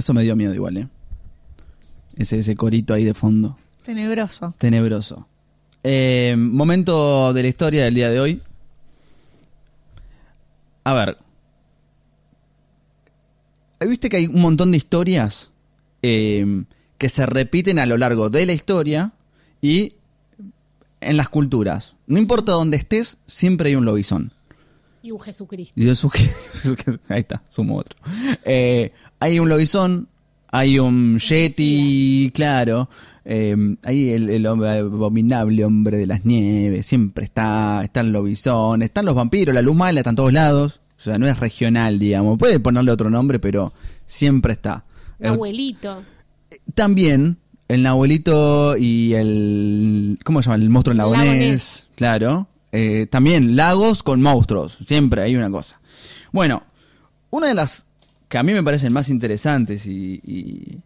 Eso me dio miedo igual, ¿eh? Ese, ese corito ahí de fondo. Tenebroso. Tenebroso. Eh, momento de la historia del día de hoy. A ver. ¿Viste que hay un montón de historias eh, que se repiten a lo largo de la historia y en las culturas? No importa dónde estés, siempre hay un lobizón. Y un Jesucristo. Y ahí está, sumo otro. Eh, hay un lobizón, hay un yeti, claro. eh, hay el, el hombre- abominable hombre de las nieves, siempre está. Está el lobizón, están los vampiros, la luz mala está en todos lados. O sea, no es regional, digamos. Puede ponerle otro nombre, pero siempre está. Un Eh, abuelito. también el abuelito y el. ¿Cómo se llama? El monstruo lagonés. Lagonés. Claro. Eh, también lagos con monstruos. Siempre hay una cosa. Bueno, una de las que a mí me parecen más interesantes y.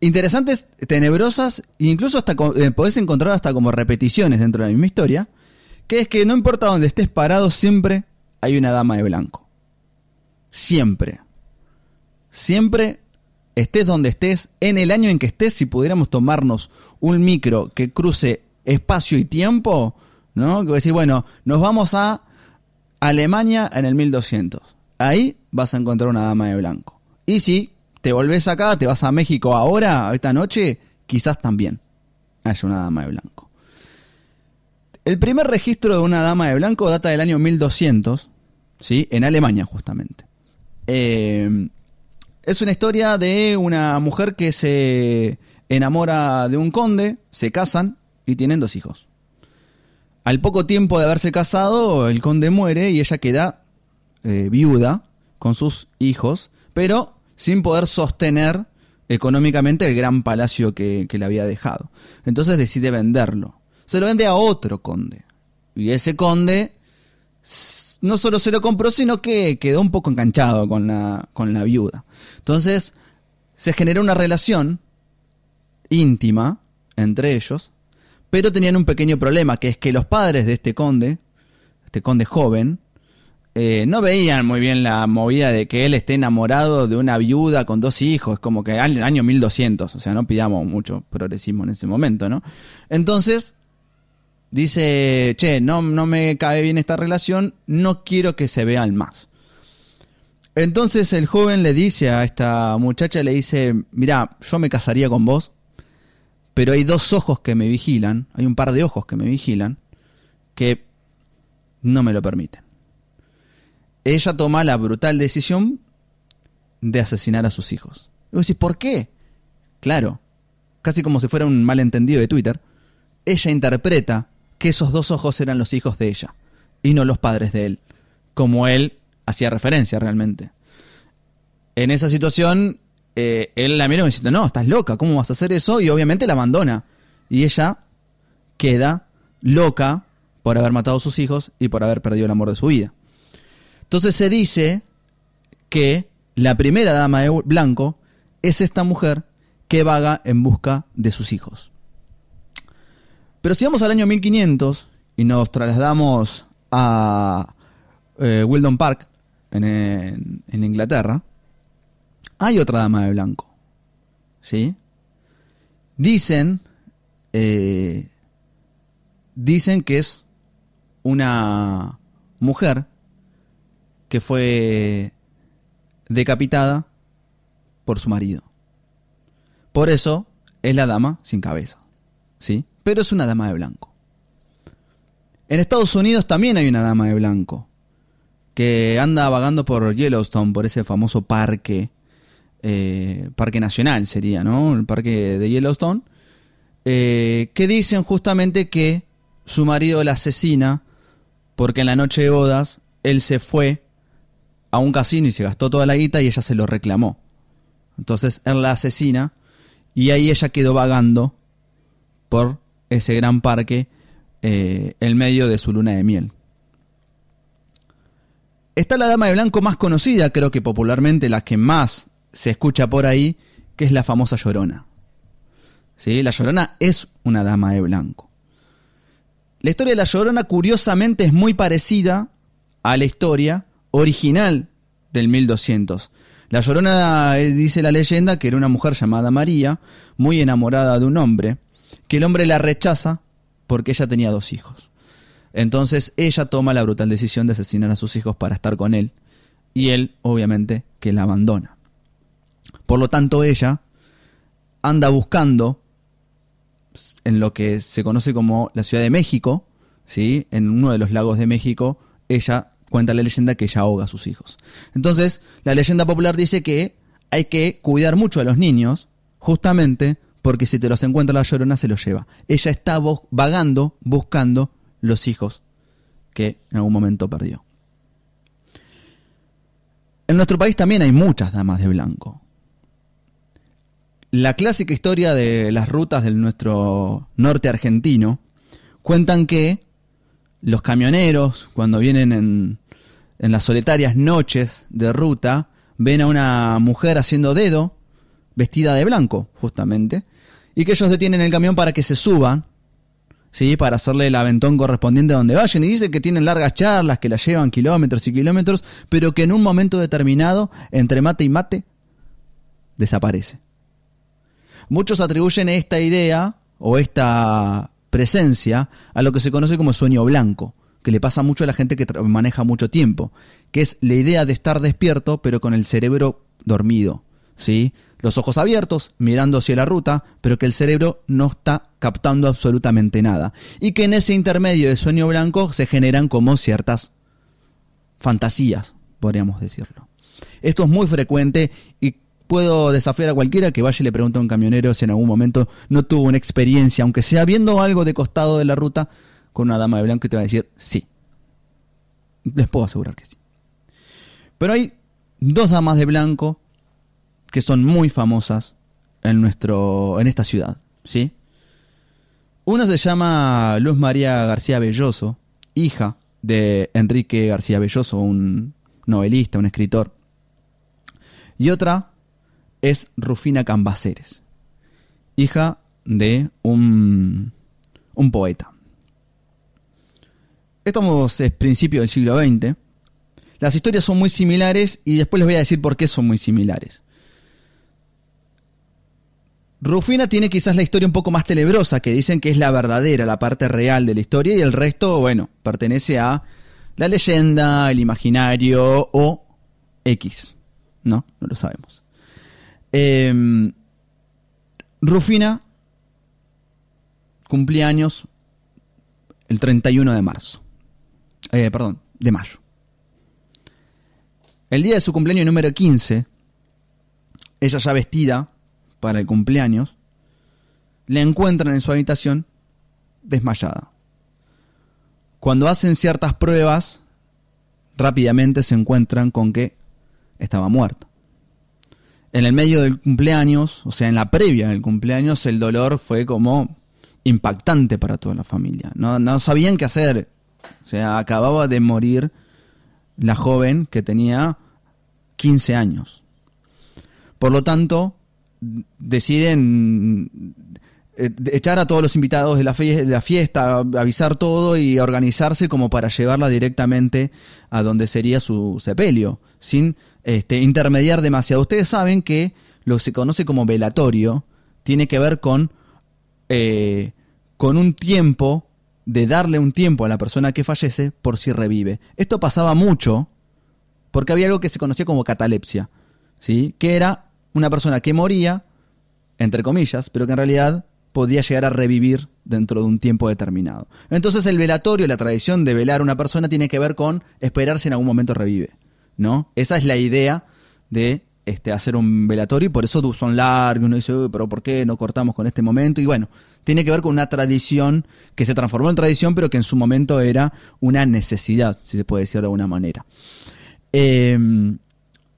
interesantes, tenebrosas, e incluso hasta eh, podés encontrar hasta como repeticiones dentro de la misma historia, que es que no importa donde estés parado, siempre hay una dama de blanco. Siempre. Siempre estés donde estés, en el año en que estés, si pudiéramos tomarnos un micro que cruce espacio y tiempo, ¿no? Que decir, bueno, nos vamos a Alemania en el 1200. Ahí vas a encontrar una dama de blanco. Y si te volvés acá, te vas a México ahora, esta noche, quizás también haya una dama de blanco. El primer registro de una dama de blanco data del año 1200, ¿sí? En Alemania, justamente. Eh, es una historia de una mujer que se enamora de un conde, se casan y tienen dos hijos. Al poco tiempo de haberse casado, el conde muere y ella queda eh, viuda con sus hijos, pero sin poder sostener económicamente el gran palacio que, le había dejado. Entonces decide venderlo. Se lo vende a otro conde. Y ese conde no solo se lo compró, sino que quedó un poco enganchado con la, con la viuda. Entonces se generó una relación íntima entre ellos, pero tenían un pequeño problema, que es que los padres de este conde, este conde joven, eh, no veían muy bien la movida de que él esté enamorado de una viuda con dos hijos, como que al año 1200, o sea, no pidamos mucho progresismo en ese momento, ¿no? Entonces, dice, che, no, no me cae bien esta relación, no quiero que se vean más. Entonces el joven le dice a esta muchacha, le dice, mira, yo me casaría con vos, pero hay dos ojos que me vigilan, hay un par de ojos que me vigilan, que no me lo permiten. Ella toma la brutal decisión de asesinar a sus hijos. Y vos decís, ¿por qué? Claro, casi como si fuera un malentendido de Twitter, ella interpreta que esos dos ojos eran los hijos de ella y no los padres de él, como él hacía referencia realmente. En esa situación, eh, él la miró diciendo, no, estás loca, ¿cómo vas a hacer eso? Y obviamente la abandona. Y ella queda loca por haber matado a sus hijos y por haber perdido el amor de su vida. Entonces se dice que la primera dama de blanco es esta mujer que vaga en busca de sus hijos. Pero si vamos al año 1500 y nos trasladamos a eh, Wildon Park, en, Inglaterra, hay otra dama de blanco. ¿Sí? Dicen, eh, dicen que es una mujer que fue decapitada por su marido. Por eso es la dama sin cabeza. ¿Sí? Pero es una dama de blanco. En Estados Unidos también hay una dama de blanco que anda vagando por Yellowstone, por ese famoso parque, eh, parque nacional sería, ¿no? El parque de Yellowstone, eh, que dicen justamente que su marido la asesina porque en la noche de bodas él se fue a un casino y se gastó toda la guita y ella se lo reclamó. Entonces él la asesina y ahí ella quedó vagando por ese gran parque eh, en medio de su luna de miel. Está la dama de blanco más conocida, creo que popularmente la que más se escucha por ahí, que es la famosa Llorona. ¿Sí? La Llorona es una dama de blanco. La historia de la Llorona curiosamente es muy parecida a la historia original del 1200. La Llorona eh, dice la leyenda que era una mujer llamada María, muy enamorada de un hombre, que el hombre la rechaza porque ella tenía dos hijos. Entonces ella toma la brutal decisión de asesinar a sus hijos para estar con él, y él, obviamente, que la abandona. Por lo tanto, ella anda buscando en lo que se conoce como la Ciudad de México, ¿sí? en uno de los lagos de México, ella cuenta la leyenda que ella ahoga a sus hijos. Entonces, la leyenda popular dice que hay que cuidar mucho a los niños, justamente porque si te los encuentra la llorona se los lleva. Ella está vagando, buscando los hijos que en algún momento perdió. En nuestro país también hay muchas damas de blanco. La clásica historia de las rutas del nuestro norte argentino cuentan que los camioneros, cuando vienen en, en las solitarias noches de ruta, ven a una mujer haciendo dedo, vestida de blanco, justamente, y que ellos detienen el camión para que se suban, ¿sí? para hacerle el aventón correspondiente a donde vayan. Y dicen que tienen largas charlas, que la llevan kilómetros y kilómetros, pero que en un momento determinado, entre mate y mate, desaparece. Muchos atribuyen esta idea o esta presencia a lo que se conoce como sueño blanco, que le pasa mucho a la gente que maneja mucho tiempo, que es la idea de estar despierto pero con el cerebro dormido, ¿sí? Los ojos abiertos, mirando hacia la ruta, pero que el cerebro no está captando absolutamente nada. Y que en ese intermedio de sueño blanco se generan como ciertas fantasías, podríamos decirlo. Esto es muy frecuente y puedo desafiar a cualquiera que vaya y le pregunte a un camionero si en algún momento no tuvo una experiencia, aunque sea viendo algo de costado de la ruta, con una dama de blanco y te va a decir sí. Les puedo asegurar que sí. Pero hay dos damas de blanco que son muy famosas en nuestro en esta ciudad, ¿sí? Una se llama Luz María García Belloso, hija de Enrique García Belloso, un novelista, un escritor. Y otra es Rufina Cambaceres, hija de un, un poeta. Estamos es principio del siglo XX. Las historias son muy similares y después les voy a decir por qué son muy similares. Rufina tiene quizás la historia un poco más tenebrosa, que dicen que es la verdadera, la parte real de la historia, y el resto, bueno, pertenece a la leyenda, el imaginario o X. No, no lo sabemos. Em, Rufina cumplía años el 31 de marzo. Eh, perdón, de mayo. El día de su cumpleaños número 15, ella ya vestida para el cumpleaños, le encuentran en su habitación desmayada. Cuando hacen ciertas pruebas, rápidamente se encuentran con que estaba muerta en el medio del cumpleaños, o sea, en la previa del cumpleaños, el dolor fue como impactante para toda la familia. No, sabían qué hacer. O sea, acababa de morir la joven que tenía 15 años. Por lo tanto, deciden echar a todos los invitados de la, de la fiesta, avisar todo y organizarse como para llevarla directamente a donde sería su sepelio, sin este, intermediar demasiado. Ustedes saben que lo que se conoce como velatorio tiene que ver con, eh, con un tiempo, de darle un tiempo a la persona que fallece por si revive. Esto pasaba mucho porque había algo que se conocía como catalepsia, ¿sí? que era una persona que moría, entre comillas, pero que en realidad podía llegar a revivir dentro de un tiempo determinado. Entonces el velatorio, la tradición de velar a una persona tiene que ver con esperar si en algún momento revive, ¿no? Esa es la idea de este, hacer un velatorio y por eso son largos, uno dice, pero ¿por qué no cortamos con este momento? Y bueno, tiene que ver con una tradición que se transformó en tradición, pero que en su momento era una necesidad, si se puede decir de alguna manera. Em,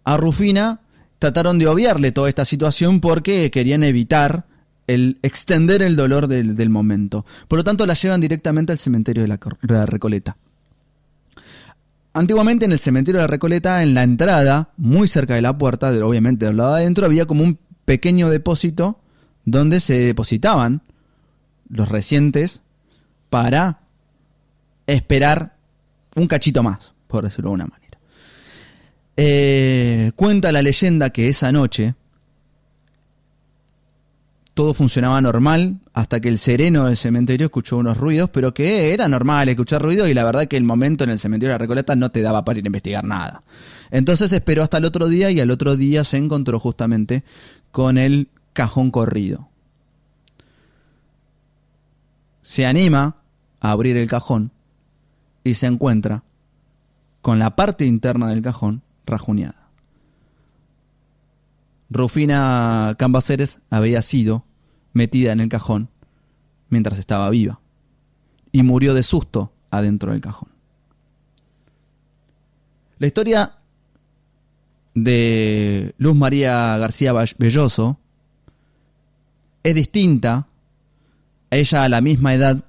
a Rufina trataron de obviarle toda esta situación porque querían evitar el extender el dolor del, momento. Por lo tanto, la llevan directamente al cementerio de la, Recoleta. Antiguamente en el cementerio de la Recoleta, en la entrada, muy cerca de la puerta, obviamente del lado de adentro, había como un pequeño depósito donde se depositaban los recientes para esperar un cachito más, por decirlo de alguna manera. Eh, cuenta la leyenda que esa noche todo funcionaba normal hasta que el sereno del cementerio escuchó unos ruidos, pero que era normal escuchar ruidos y la verdad que el momento en el cementerio de la Recoleta no te daba para ir a investigar nada. Entonces esperó hasta el otro día y al otro día se encontró justamente con el cajón corrido. Se anima a abrir el cajón y se encuentra con la parte interna del cajón rajuneada. Rufina Cambaceres había sido metida en el cajón mientras estaba viva y murió de susto adentro del cajón. La historia de Luz María García Belloso es distinta. A ella a la misma edad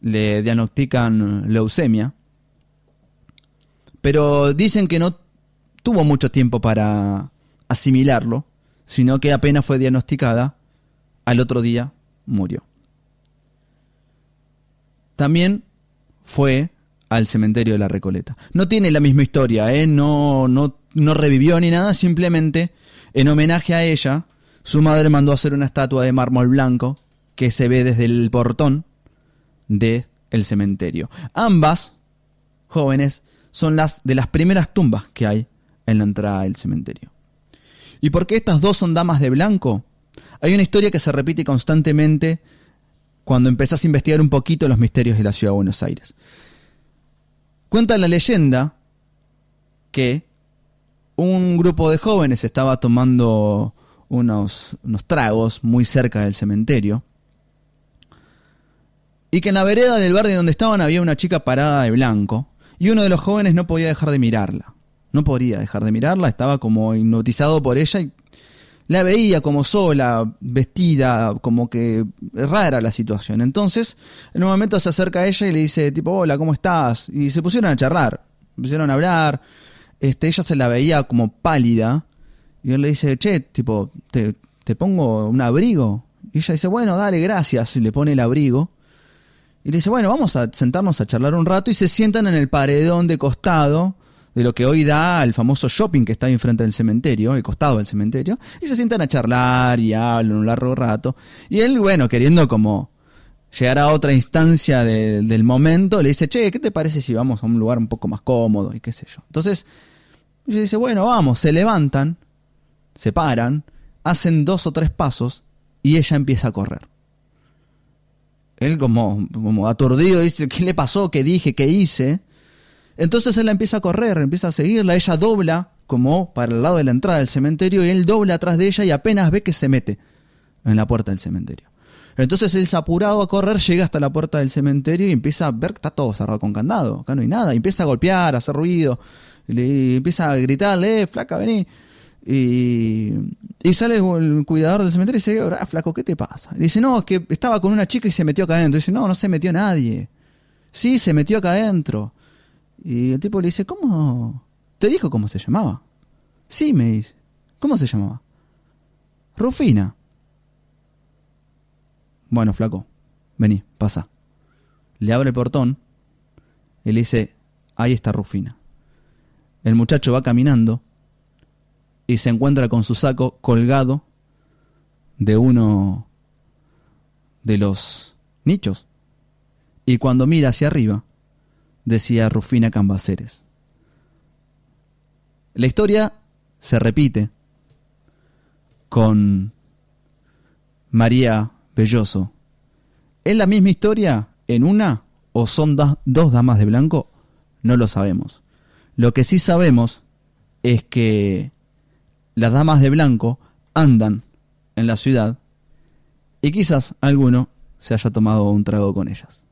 le diagnostican leucemia, pero dicen que no tuvo mucho tiempo para asimilarlo, sino que apenas fue diagnosticada, al otro día murió. También fue al cementerio de la Recoleta. No tiene la misma historia, ¿eh? no, no, no revivió ni nada, simplemente en homenaje a ella, su madre mandó hacer una estatua de mármol blanco que se ve desde el portón de el cementerio. Ambas jóvenes son las de las primeras tumbas que hay en la entrada del cementerio. ¿Y por qué estas dos son damas de blanco? Hay una historia que se repite constantemente cuando empezás a investigar un poquito los misterios de la ciudad de Buenos Aires. Cuenta la leyenda que un grupo de jóvenes estaba tomando unos, unos tragos muy cerca del cementerio y que en la vereda del barrio donde estaban había una chica parada de blanco y uno de los jóvenes no podía dejar de mirarla. No podía dejar de mirarla, estaba como hipnotizado por ella y la veía como sola, vestida, como que rara la situación. Entonces, en un momento se acerca a ella y le dice, tipo, hola, ¿cómo estás? Y se pusieron a charlar, pusieron a hablar. Este, ella se la veía como pálida. Y él le dice, che, tipo, ¿te, te pongo un abrigo? Y ella dice, bueno, dale, gracias. Y le pone el abrigo. Y le dice, bueno, vamos a sentarnos a charlar un rato. Y se sientan en el paredón de costado de lo que hoy da al famoso shopping que está ahí enfrente del cementerio, el costado del cementerio, y se sientan a charlar y hablan un largo rato. Y él, bueno, queriendo como llegar a otra instancia del momento, le dice, che, ¿qué te parece si vamos a un lugar un poco más cómodo y qué sé yo? Entonces, ella dice, bueno, vamos, se levantan, se paran, hacen dos o tres pasos y ella empieza a correr. Él como, como aturdido dice, ¿qué le pasó? ¿Qué dije? ¿Qué hice? Entonces él empieza a correr, empieza a seguirla, ella dobla como para el lado de la entrada del cementerio y él dobla atrás de ella y apenas ve que se mete en la puerta del cementerio. Entonces él, apurado a correr, llega hasta la puerta del cementerio y empieza a ver que está todo cerrado con candado, acá no hay nada, y empieza a golpear, a hacer ruido, y, empieza a gritarle, eh, flaca, vení. Y, y, sale el cuidador del cementerio y dice, ah, flaco, ¿qué te pasa? Y dice, no, es que estaba con una chica y se metió acá adentro. Y dice, no, no se metió nadie. Sí, se metió acá adentro. Y el tipo le dice, ¿cómo? ¿Te dijo cómo se llamaba? Sí, me dice. ¿Cómo se llamaba? Rufina. Bueno, flaco, vení, pasa. Le abre el portón y le dice, ahí está Rufina. El muchacho va caminando y se encuentra con su saco colgado de uno de los nichos. Y cuando mira hacia arriba, decía Rufina Cambaceres. La historia se repite con María Belloso. ¿Es la misma historia en una o son dos damas de blanco? No lo sabemos. Lo que sí sabemos es que las damas de blanco andan en la ciudad y quizás alguno se haya tomado un trago con ellas.